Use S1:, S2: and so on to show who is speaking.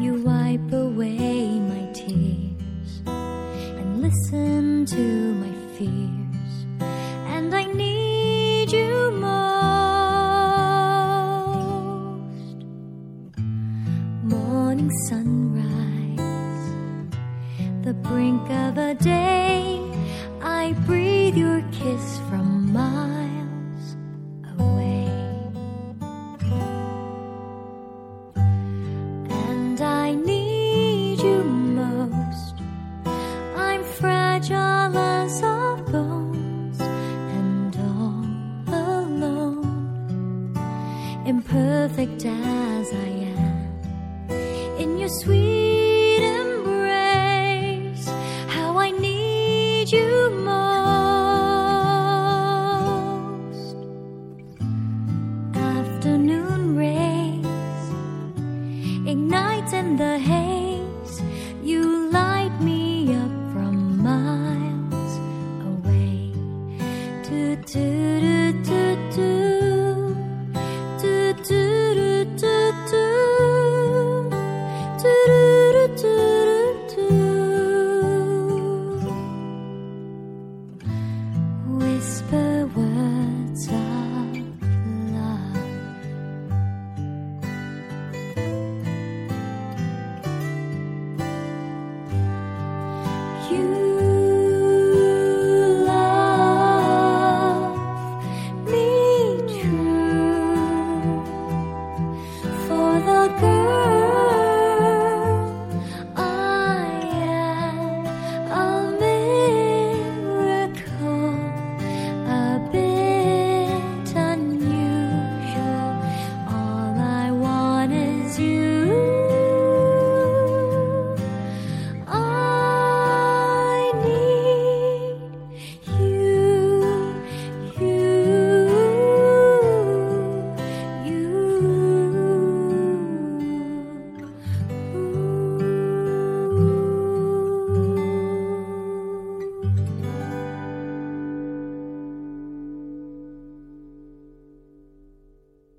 S1: You wipe away my tears and listen to my fears. And I need you most. Morning sunrise, the brink of a day. I breathe your kiss from perfect as I am. In your sweet embrace, how I need you most. Afternoon rays ignite in the haze. You light me up from miles away. Do, do, do, do.